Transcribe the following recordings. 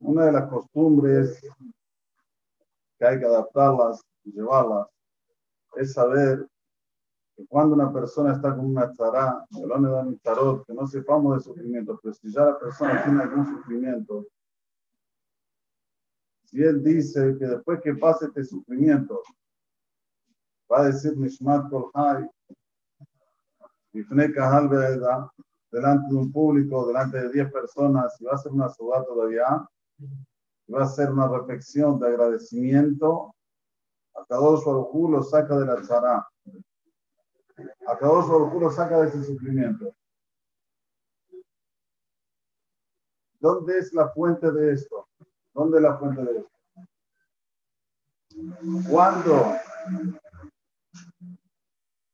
Una de las costumbres que hay que adaptarlas y llevarlas es saber que cuando una persona está con una tzara, dan tarot, que no sepamos de sufrimiento, pero si ya la persona tiene algún sufrimiento, si él dice que después que pase este sufrimiento, va a decir Nishmat Kol Hai, delante de un público, delante de 10 personas, y va a hacer una ciudad todavía, y va a hacer una reflexión de agradecimiento, a Kadosh Baruj lo saca de la tzara. A Kadosh lo saca de ese sufrimiento. ¿Dónde es la fuente de esto? ¿Dónde es la fuente de esto? Cuando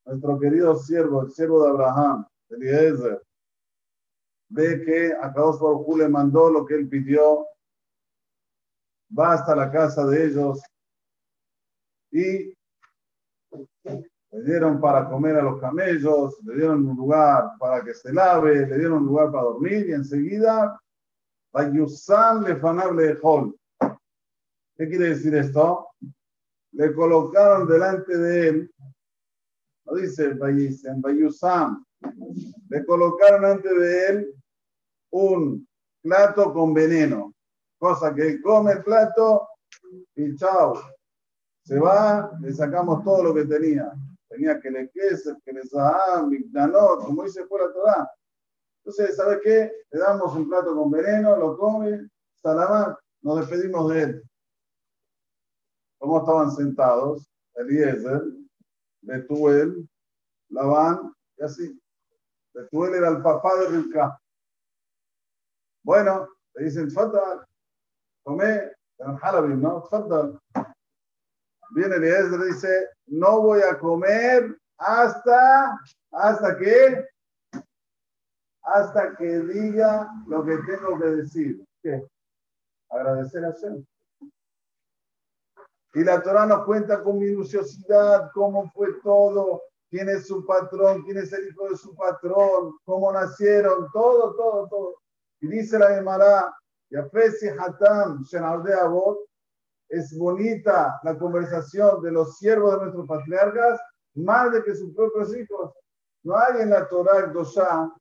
nuestro querido siervo, el siervo de Abraham, Eliezer, ve que a Kadosh Baruj le mandó lo que él pidió, va hasta la casa de ellos y le dieron para comer a los camellos, le dieron un lugar para que se lave, le dieron un lugar para dormir y enseguida, Bayusan le fanable de Hol. ¿Qué quiere decir esto? Le colocaron delante de él, no dice Bayusam, le colocaron delante de él un plato con veneno, cosa que come el plato y chao, se va, le sacamos todo lo que tenía. Tenía que le queso, que le saham, como dice fue la Torah. Entonces, ¿sabes qué? Le damos un plato con veneno, lo come, salamá, nos despedimos de él. ¿Cómo estaban sentados? Eliezer, Betuel, Labán y así. Betuel era el papá de Rilka. Bueno, le dicen, fatal, come, en ¿no? Fatal. Viene Eliezer y dice, no voy a comer hasta, hasta que, hasta que diga lo que tengo que decir. ¿Qué? Agradecer a Hashem. Y la Torah nos cuenta con minuciosidad cómo fue todo, quién es su patrón, quién es el hijo de su patrón, cómo nacieron, todo, todo, todo. Y dice la Gemara, Yafesi Hatam, Shenaldea Abot, es bonita la conversación de los siervos de nuestros patriarcas más de que sus propios hijos. No hay en la Torah Dosha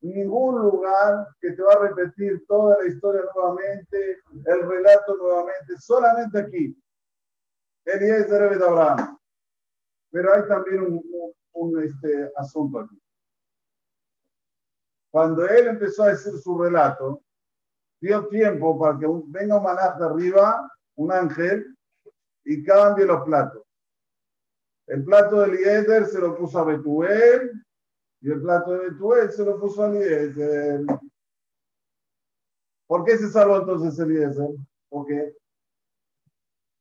ningún lugar que te va a repetir toda la historia nuevamente, el relato nuevamente, solamente aquí. Eliezer de Abraham. Pero hay también un, un, este, asunto aquí. Cuando él empezó a decir su relato, dio tiempo para que venga un manaz de arriba un ángel y cambie los platos. El plato de Eliezer se lo puso a Betuel y el plato de Betuel se lo puso a Eliezer. ¿Por qué se salvó entonces Eliezer? ¿Por qué?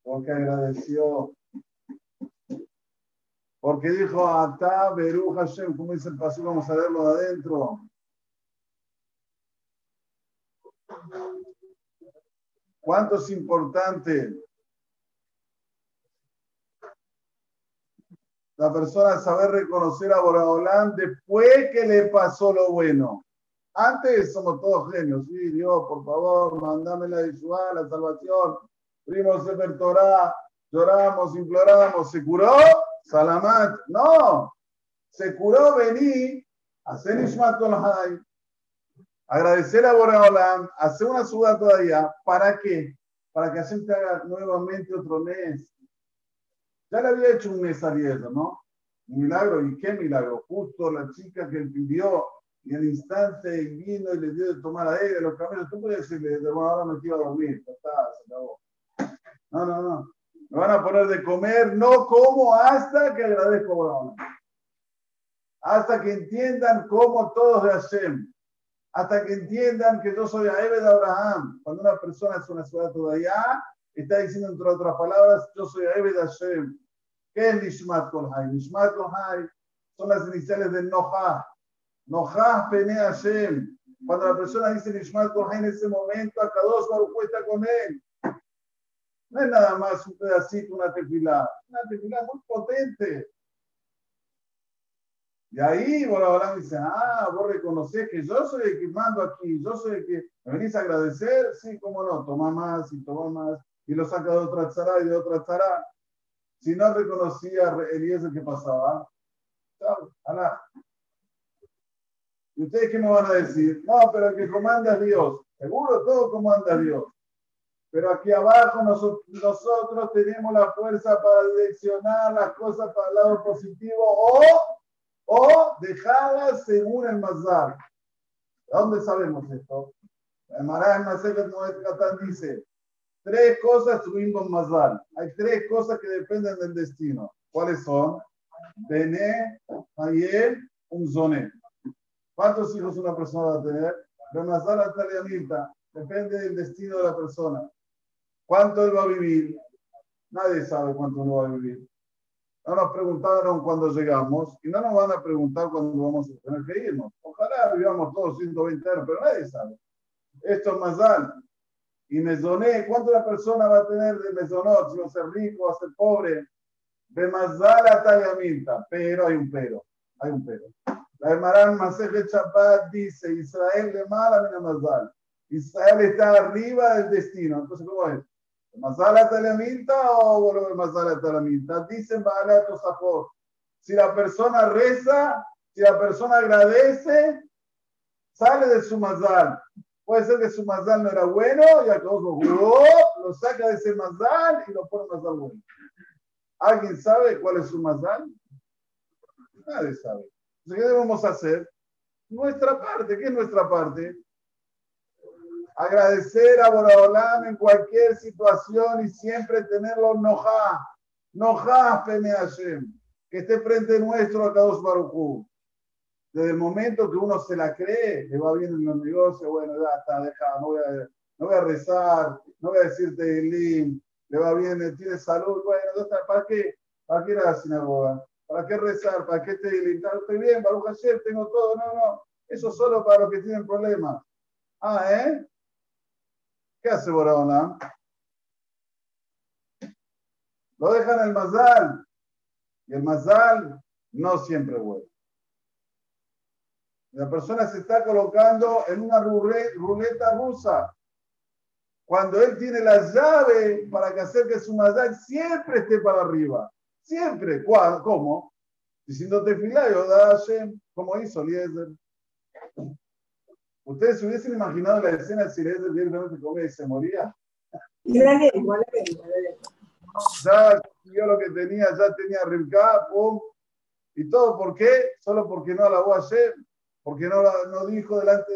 Porque agradeció. Porque dijo, Ata Beru Hashem, como dice el paso, vamos a verlo de adentro. ¿Cuánto es importante la persona saber reconocer a Boraolán después que le pasó lo bueno? Antes somos todos genios, sí, Dios, por favor, mandame la la salvación. Primos Sefer Torah, lloramos, imploramos, ¿se curó? Salamat, no, se curó, vení, hacer Ishmat Hay agradecer a Boreolam, hacer una suda todavía, ¿para qué? Para que Hashem te haga nuevamente otro mes. Ya le había hecho un mes a ¿no? Un milagro, ¿y qué milagro? Justo la chica que pidió, y al instante vino y le dio de tomar a ella los camellos. Tú puedes decirle, bueno, ahora me quiero dormir, está, se acabó. No, no, no. Me van a poner de comer, no como hasta que agradezco a Boreolam. Hasta que entiendan cómo todos de Hashem hasta que entiendan que yo soy Aebe de Abraham. Cuando una persona es una ciudad todavía, está diciendo entre otras palabras, yo soy Aebe de Hashem. ¿Qué es Nishmat Kolhai? Nishmat Kolhai son las iniciales de Noha. Noha Pene Hashem. Cuando la persona dice Nishmat Kolhai en ese momento, acá dos Baruch está con él. No es nada más un pedacito, una tefilá. Una tefilá muy potente. Y ahí Borobalán dice, ah, vos reconocés que yo soy el que mando aquí, yo soy el que me venís a agradecer, sí, cómo no, toma más y toma más, y lo saca de otra tzara y de otra tzara. Si no reconocía Eliezer que pasaba, chao, alá. ¿Y ustedes qué me van a decir? No, pero el que comanda es Dios. Seguro todo comanda Dios. Pero aquí abajo nosotros, nosotros tenemos la fuerza para direccionar las cosas para el lado positivo o, o dejarlas según el Mazar. ¿Dónde sabemos esto? El Marán Catán dice, tres cosas tuvimos Mazar. Hay tres cosas que dependen del destino. ¿Cuáles son? Bené, Ayel, Umzoné. ¿Cuántos hijos una persona va a tener? Remazar hasta la Depende del destino de la persona. ¿Cuánto él va a vivir? Nadie sabe cuánto uno va a vivir. No nos preguntaron cuando llegamos y no nos van a preguntar cuándo vamos a tener que irnos. Ojalá vivamos todos 120 años, pero nadie sabe. Esto es más alto. Y mesoné, ¿cuánto una persona va a tener de mesonot? Si va a ser rico, va a ser pobre. De mazal a minta. Pero hay un pero. Hay un pero. La Hermarán Maseje Chapat dice, Israel de mala mina mazal. Israel está arriba del destino. Entonces, ¿cómo es? ¿Mazala talaminta o mazala talaminta? Dicen Baala Tosafot. Si la persona reza, si la persona agradece, sale de su mazal. Puede ser que su mazal no era bueno y a todos lo, lo saca de ese mazal y lo pone mazal bueno. ¿Alguien sabe cuál es su mazal? Nadie sabe. ¿qué debemos hacer? Nuestra parte. ¿Qué es nuestra parte? Agradecer a Boraholam en cualquier situación y siempre tenerlo noja. Noja, Pene Hashem. Que esté frente nuestro a Kadosh Baruchu. Desde el momento que uno se la cree, le va bien en los negocios, bueno, ya está, deja, no voy a, no voy a rezar, no voy a decirte el le va bien, tiene salud, bueno, ¿para qué? ¿Para qué ir a la sinagoga? ¿Para qué rezar? ¿Para qué te limitar? Estoy bien, Baruch Hashem, tengo todo. No, no. Eso solo para los que tienen problemas. Ah, ¿eh? ¿Qué hace Boraholam? Lo dejan el mazal. Y el mazal no siempre vuelve. La persona se está colocando en una ruleta rusa. Cuando él tiene la llave para que hacer que su mazal siempre esté para arriba. Siempre. ¿Cómo? Diciendo tefilá, Hashem, como hizo Eliezer. ¿Ustedes se hubiesen imaginado la escena si Eliezer directamente comía y se moría? Ya consiguió lo que tenía, ya tenía Rivka, pum. ¿Y todo por qué? Solo porque no alabó a Hashem, porque no, no dijo delante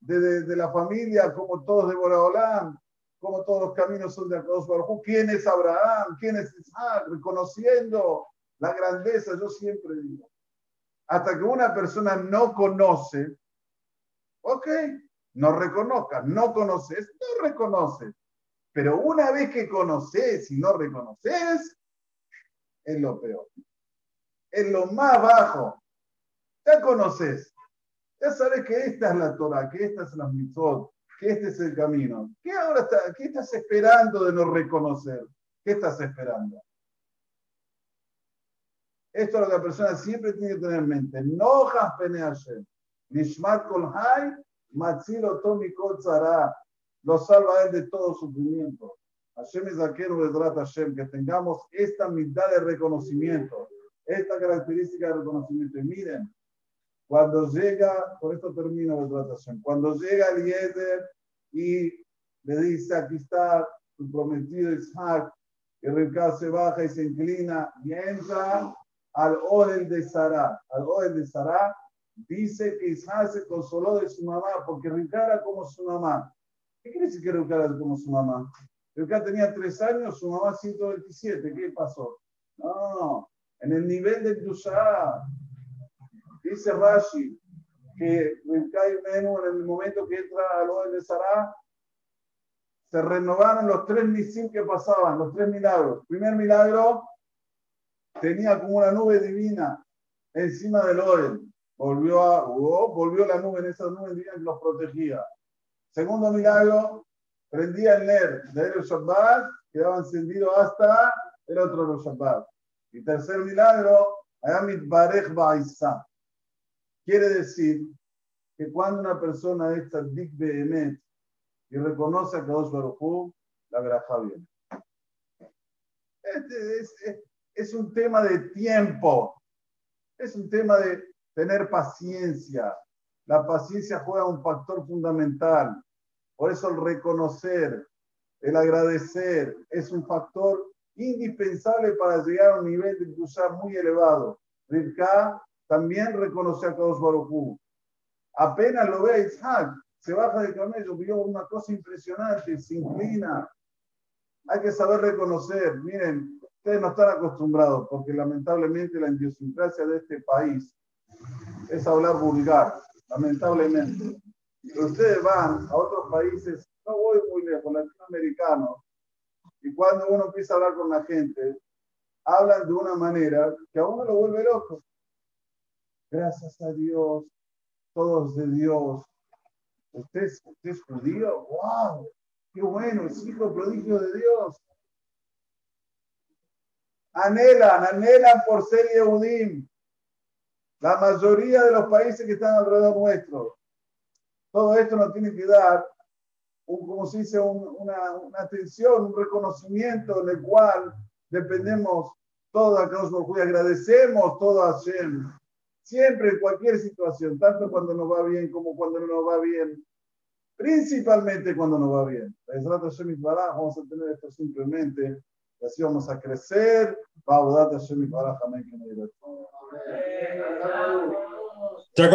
de, de, la familia como todos de Boraholam, como todos los caminos son de Akadosh Baruj ¿Quién es Abraham? ¿Quién es Isaac? Reconociendo la grandeza, yo siempre digo. Hasta que una persona no conoce, ok, no reconozca, no conoces, no reconoces. Pero una vez que conoces y no reconoces, es lo peor. Es lo más bajo. Ya conoces. Ya sabes que esta es la Torah, que esta es la mitzvot, que este es el camino. ¿Qué ahora qué estás esperando de no reconocer? ¿Qué estás esperando? Esto es lo que la persona siempre tiene que tener en mente. No pene Hashem. Nishmat kol hay, matzilo tomi kotzara. Lo salva él de todo sufrimiento. Hashem es aquel trata Hashem, que tengamos esta mitad de reconocimiento, esta característica de reconocimiento. Y miren, cuando llega, por esto termino la tratación, cuando llega Eliezer y le dice, aquí está tu prometido Isaac, que Rebeca se baja y se inclina y entra al Ohel de Sará. Al Ohel de Sará dice que Isaac se consoló de su mamá porque Rebeca era como su mamá. ¿Qué quiere decir que Rebeca era como su mamá? Rebeca tenía tres años, su mamá 127. ¿Qué pasó? No, en el nivel de Dushá, Dice Rashi que Menú, en el momento que entra al de Sará, se renovaron los tres misim que pasaban, los tres milagros. Primer milagro, tenía como una nube divina encima del Oel. Volvió, a, oh, volvió la nube, en esa nube divina que los protegía. Segundo milagro, prendía el NER de el Shabbat, quedaba encendido hasta el otro Shabbat. Y tercer milagro, Ayamit Barej Baisa Quiere decir que cuando una persona está dik behemet y reconoce a Kadosh Baruj la verajá viene. Este es, es un tema de tiempo, es un tema de tener paciencia. La paciencia juega un factor fundamental. Por eso el reconocer, el agradecer, es un factor indispensable para llegar a un nivel de cruzar muy elevado. Rivka también reconoce a Kadosh Baruj Apenas lo ve Isaac, se baja del camello, vio una cosa impresionante, se inclina. Hay que saber reconocer. Miren, ustedes no están acostumbrados, porque lamentablemente la idiosincrasia de este país es hablar vulgar, lamentablemente. Pero ustedes van a otros países, no voy muy lejos, latinoamericanos, y cuando uno empieza a hablar con la gente, hablan de una manera que a uno lo vuelve loco. Gracias a Dios, todos de Dios. ¿Usted, usted es judío? ¡Wow! ¡Qué bueno! Es hijo prodigio de Dios. Anhelan, anhelan por ser Yehudim. La mayoría de los países que están alrededor nuestro. Todo esto nos tiene que dar, un, como se dice, una, una, atención, un reconocimiento en el cual dependemos todos a Dios y agradecemos todo a Hashem. Siempre, en cualquier situación, tanto cuando nos va bien como cuando no nos va bien, principalmente cuando nos va bien. Vamos a tener esto simplemente, así vamos a crecer. Amén. Check out